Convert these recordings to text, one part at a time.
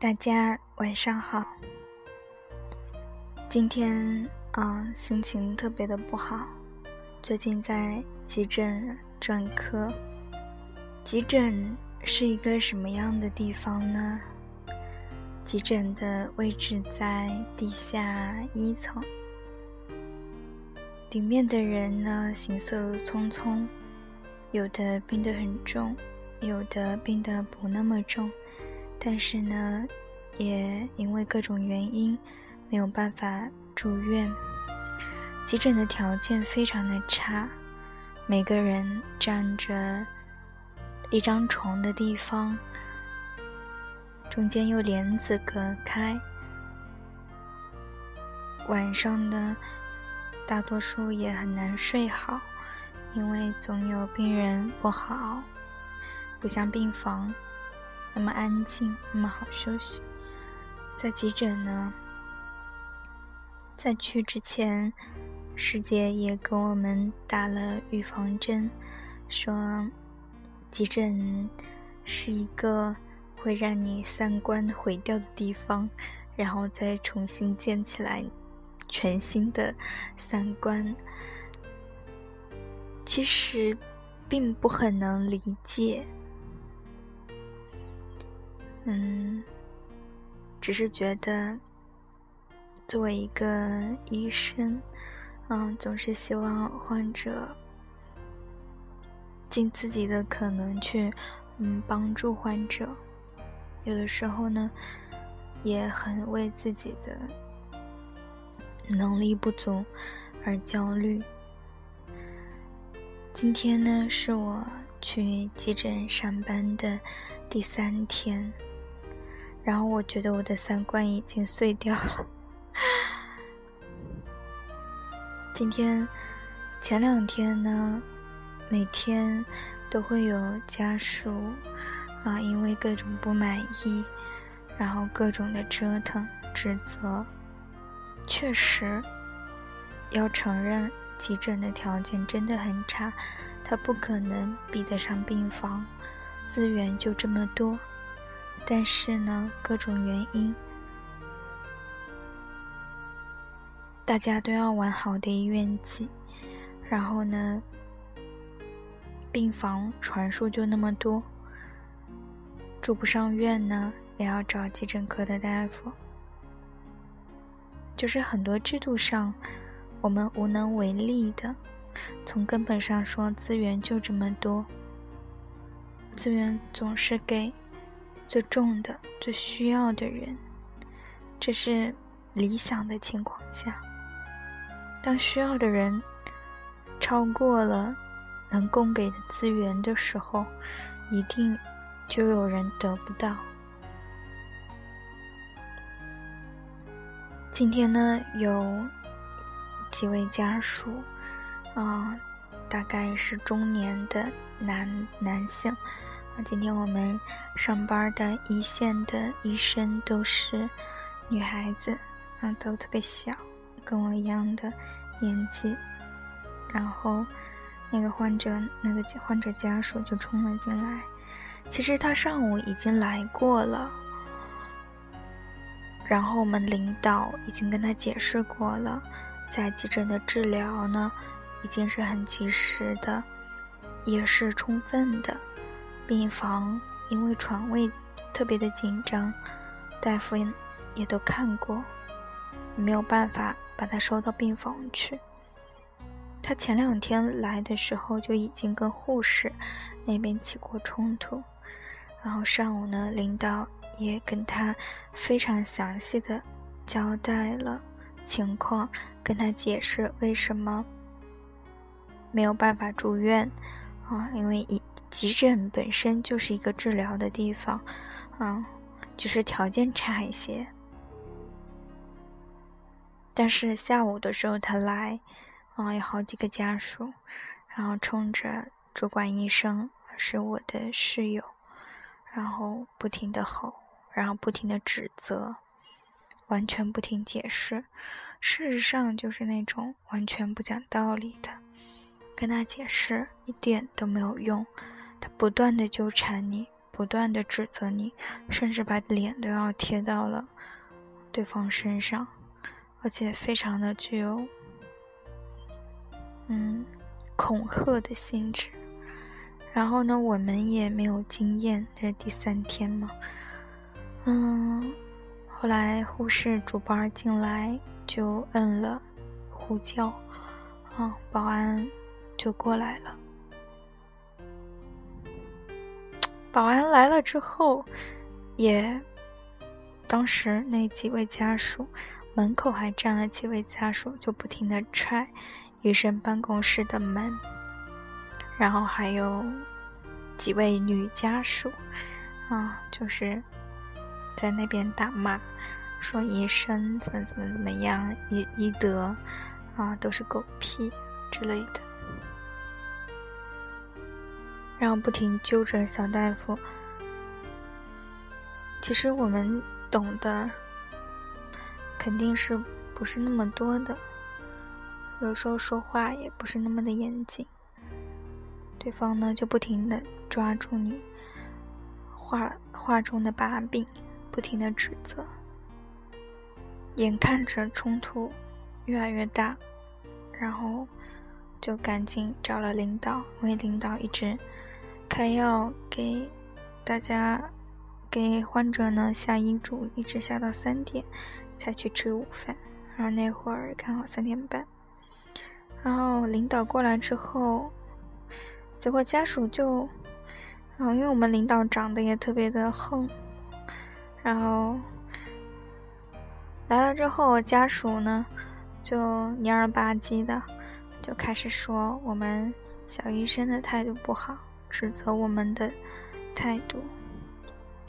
大家晚上好。今天啊，心情特别的不好。最近在急诊专科。急诊是一个什么样的地方呢？急诊的位置在地下一层，里面的人呢行色匆匆，有的病得很重，有的病得不那么重。但是呢，也因为各种原因没有办法住院。急诊的条件非常的差，每个人站着一张床的地方，中间用帘子隔开。晚上呢，大多数也很难睡好，因为总有病人不好，不像病房。那么安静，那么好休息。在急诊呢，在去之前，师姐也给我们打了预防针，说急诊是一个会让你三观毁掉的地方，然后再重新建起来全新的三观。其实并不很能理解。嗯，只是觉得，作为一个医生，嗯，总是希望患者尽自己的可能去，嗯，帮助患者。有的时候呢，也很为自己的能力不足而焦虑。今天呢，是我去急诊上班的第三天。然后我觉得我的三观已经碎掉了。今天前两天呢，每天都会有家属啊，因为各种不满意，然后各种的折腾、指责。确实，要承认急诊的条件真的很差，它不可能比得上病房，资源就这么多。但是呢，各种原因，大家都要往好的医院挤，然后呢，病房床数就那么多，住不上院呢，也要找急诊科的大夫，就是很多制度上我们无能为力的。从根本上说，资源就这么多，资源总是给。最重的、最需要的人，这是理想的情况下。当需要的人超过了能供给的资源的时候，一定就有人得不到。今天呢，有几位家属，啊，大概是中年的男男性。那今天我们上班的一线的医生都是女孩子，啊，都特别小，跟我一样的年纪。然后那个患者，那个患者家属就冲了进来。其实他上午已经来过了，然后我们领导已经跟他解释过了，在急诊的治疗呢，已经是很及时的，也是充分的。病房因为床位特别的紧张，大夫也都看过，没有办法把他收到病房去。他前两天来的时候就已经跟护士那边起过冲突，然后上午呢，领导也跟他非常详细的交代了情况，跟他解释为什么没有办法住院啊，因为一。急诊本身就是一个治疗的地方，嗯，就是条件差一些。但是下午的时候他来，啊，有好几个家属，然后冲着主管医生是我的室友，然后不停的吼，然后不停的指责，完全不听解释。事实上就是那种完全不讲道理的，跟他解释一点都没有用。他不断的纠缠你，不断的指责你，甚至把脸都要贴到了对方身上，而且非常的具有嗯恐吓的性质。然后呢，我们也没有经验，这是第三天嘛，嗯，后来护士主班进来就摁了呼叫，啊，保安就过来了。保安来了之后，也当时那几位家属门口还站了几位家属，就不停的踹医生办公室的门，然后还有几位女家属啊，就是在那边打骂，说医生怎么怎么怎么样，医医德啊都是狗屁之类的。让不停揪着小大夫。其实我们懂的肯定是不是那么多的，有时候说话也不是那么的严谨。对方呢就不停的抓住你话话中的把柄，不停的指责。眼看着冲突越来越大，然后就赶紧找了领导，因为领导一直。开药给大家，给患者呢下医嘱，一直下到三点才去吃午饭。然后那会儿刚好三点半，然后领导过来之后，结果家属就，然后，因为我们领导长得也特别的横，然后来了之后，家属呢就蔫了吧唧的就开始说我们小医生的态度不好。指责我们的态度，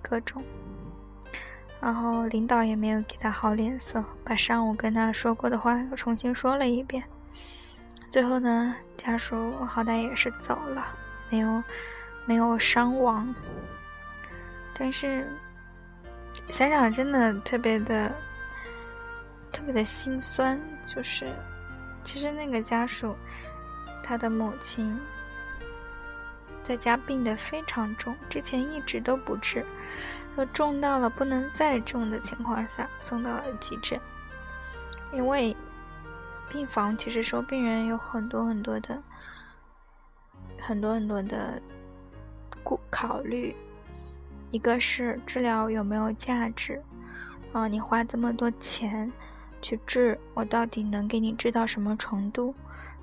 各种，然后领导也没有给他好脸色，把上午跟他说过的话又重新说了一遍。最后呢，家属好歹也是走了，没有没有伤亡。但是想想真的特别的特别的心酸，就是其实那个家属他的母亲。在家病得非常重，之前一直都不治，又重到了不能再重的情况下送到了急诊。因为病房其实说病人有很多很多的、很多很多的顾考虑，一个是治疗有没有价值，啊，你花这么多钱去治，我到底能给你治到什么程度？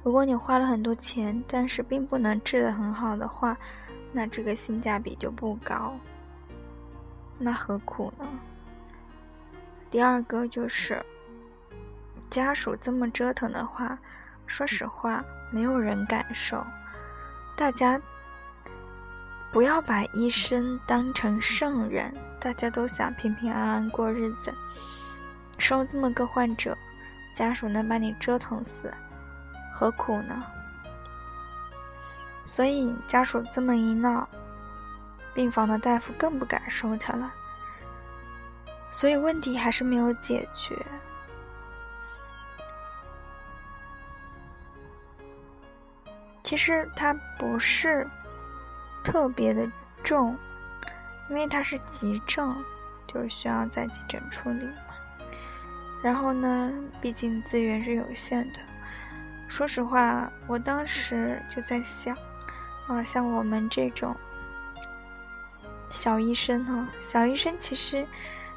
如果你花了很多钱，但是并不能治得很好的话，那这个性价比就不高。那何苦呢？第二个就是家属这么折腾的话，说实话，没有人感受。大家不要把医生当成圣人，大家都想平平安安过日子。收这么个患者，家属能把你折腾死？何苦呢？所以家属这么一闹，病房的大夫更不敢收他了。所以问题还是没有解决。其实他不是特别的重，因为他是急症，就是需要在急诊处理嘛。然后呢，毕竟资源是有限的。说实话，我当时就在想，啊，像我们这种小医生哈，小医生其实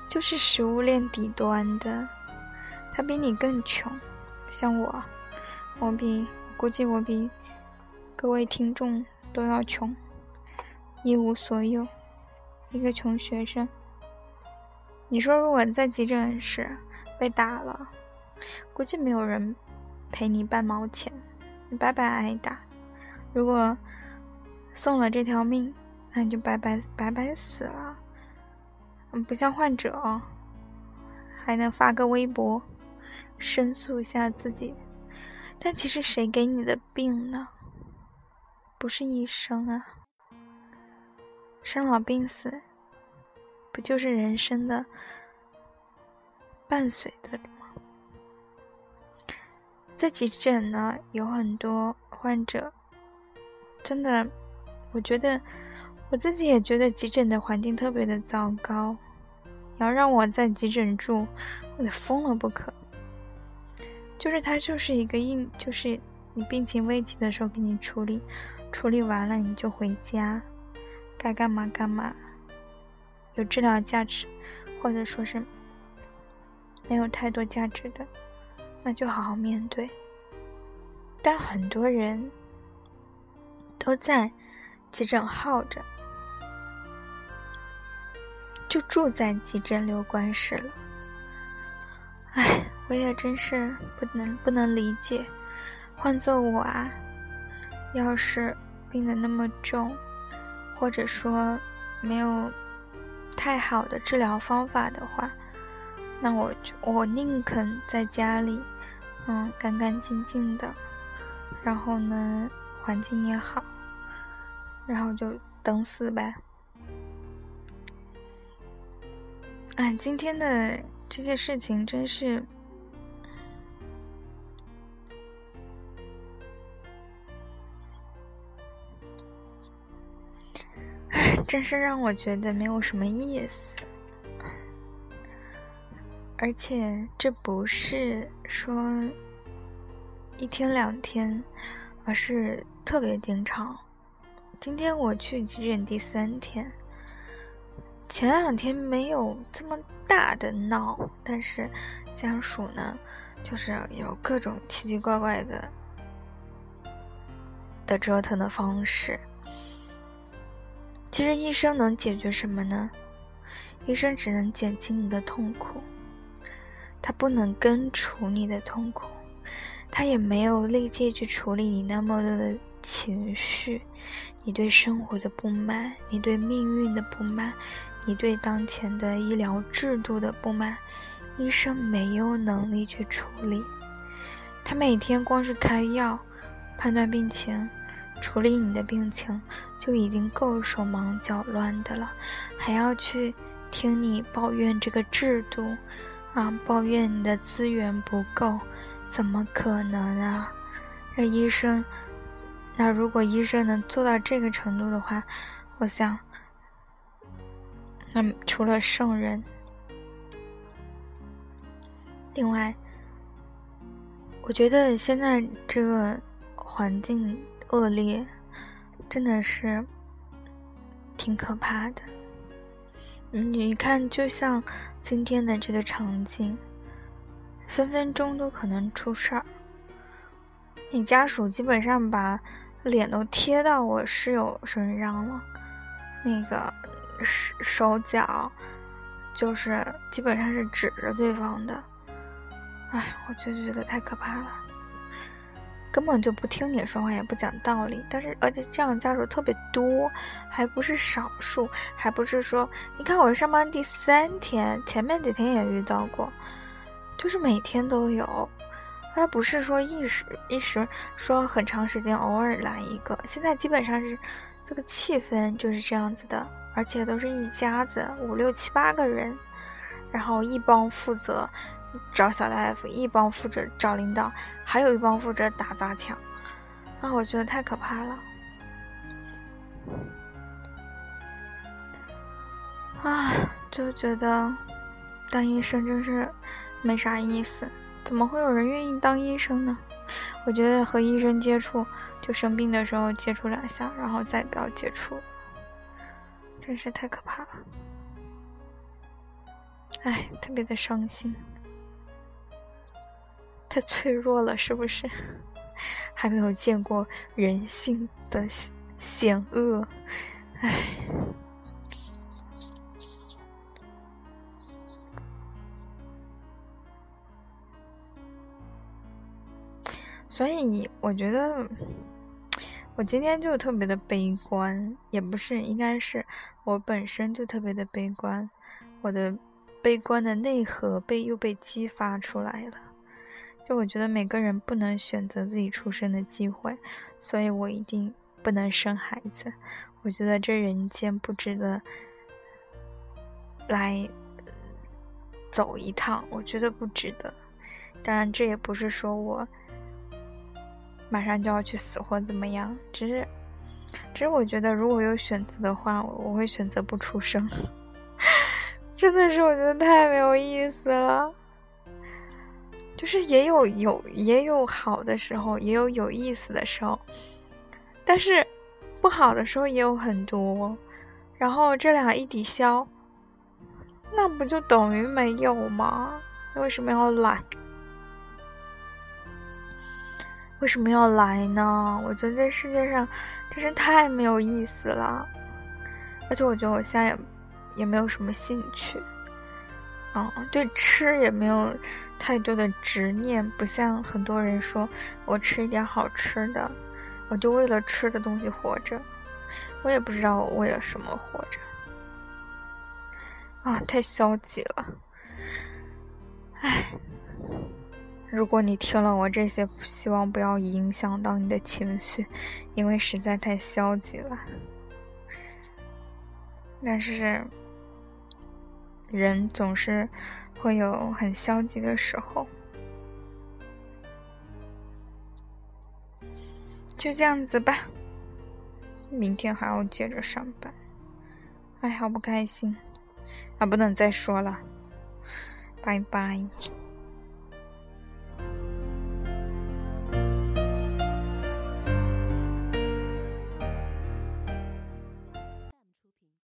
就是食物链底端的，他比你更穷。像我，我比估计我比各位听众都要穷，一无所有，一个穷学生。你说，如果在急诊室被打了，估计没有人。赔你半毛钱，你白白挨打。如果送了这条命，那你就白白白白死了。不像患者，还能发个微博申诉一下自己。但其实谁给你的病呢？不是医生啊。生老病死，不就是人生的伴随的？在急诊呢，有很多患者，真的，我觉得我自己也觉得急诊的环境特别的糟糕，你要让我在急诊住，我得疯了不可。就是它就是一个硬，就是你病情危急的时候给你处理，处理完了你就回家，该干嘛干嘛。有治疗价值，或者说是没有太多价值的，那就好好面对。但很多人都在急诊耗着。就住在急诊留观室了，哎，我也真是不能不能理解。换做我啊，要是病得那么重，或者说没有太好的治疗方法的话，那我就我宁肯在家里，嗯，干干净净的，然后呢，环境也好，然后就等死呗。哎，今天的这些事情真是，哎，真是让我觉得没有什么意思。而且这不是说一天两天，而是特别经常。今天我去急诊第三天。前两天没有这么大的闹，但是家属呢，就是有各种奇奇怪怪的的折腾的方式。其实医生能解决什么呢？医生只能减轻你的痛苦，他不能根除你的痛苦，他也没有力气去处理你那么多的情绪，你对生活的不满，你对命运的不满。你对当前的医疗制度的不满，医生没有能力去处理。他每天光是开药、判断病情、处理你的病情，就已经够手忙脚乱的了，还要去听你抱怨这个制度，啊，抱怨你的资源不够，怎么可能啊？那医生，那如果医生能做到这个程度的话，我想。那除了圣人，另外，我觉得现在这个环境恶劣，真的是挺可怕的。你看，就像今天的这个场景，分分钟都可能出事儿。你家属基本上把脸都贴到我室友身上了，那个。手手脚，就是基本上是指着对方的，哎，我就觉得太可怕了，根本就不听你说话，也不讲道理。但是，而且这样的家属特别多，还不是少数，还不是说，你看我上班第三天，前面几天也遇到过，就是每天都有，他不是说一时一时说很长时间偶尔来一个，现在基本上是这个气氛就是这样子的。而且都是一家子五六七八个人，然后一帮负责找小大夫，一帮负责找领导，还有一帮负责打砸抢，啊，我觉得太可怕了，啊，就觉得当医生真是没啥意思，怎么会有人愿意当医生呢？我觉得和医生接触，就生病的时候接触两下，然后再不要接触。真是太可怕了，哎，特别的伤心，太脆弱了，是不是？还没有见过人性的险恶，哎。所以我觉得。我今天就特别的悲观，也不是，应该是我本身就特别的悲观，我的悲观的内核被又被激发出来了。就我觉得每个人不能选择自己出生的机会，所以我一定不能生孩子。我觉得这人间不值得来走一趟，我觉得不值得。当然，这也不是说我。马上就要去死或怎么样？只是，只是我觉得，如果有选择的话，我会选择不出生。真的是，我觉得太没有意思了。就是也有有也有好的时候，也有有意思的时候，但是不好的时候也有很多。然后这俩一抵消，那不就等于没有吗？为什么要来？为什么要来呢？我觉得这世界上真是太没有意思了，而且我觉得我现在也也没有什么兴趣，哦，对吃也没有太多的执念，不像很多人说我吃一点好吃的，我就为了吃的东西活着，我也不知道我为了什么活着，啊，太消极了，唉。如果你听了我这些，希望不要影响到你的情绪，因为实在太消极了。但是，人总是会有很消极的时候。就这样子吧，明天还要接着上班。哎，好不开心，啊，不能再说了，拜拜。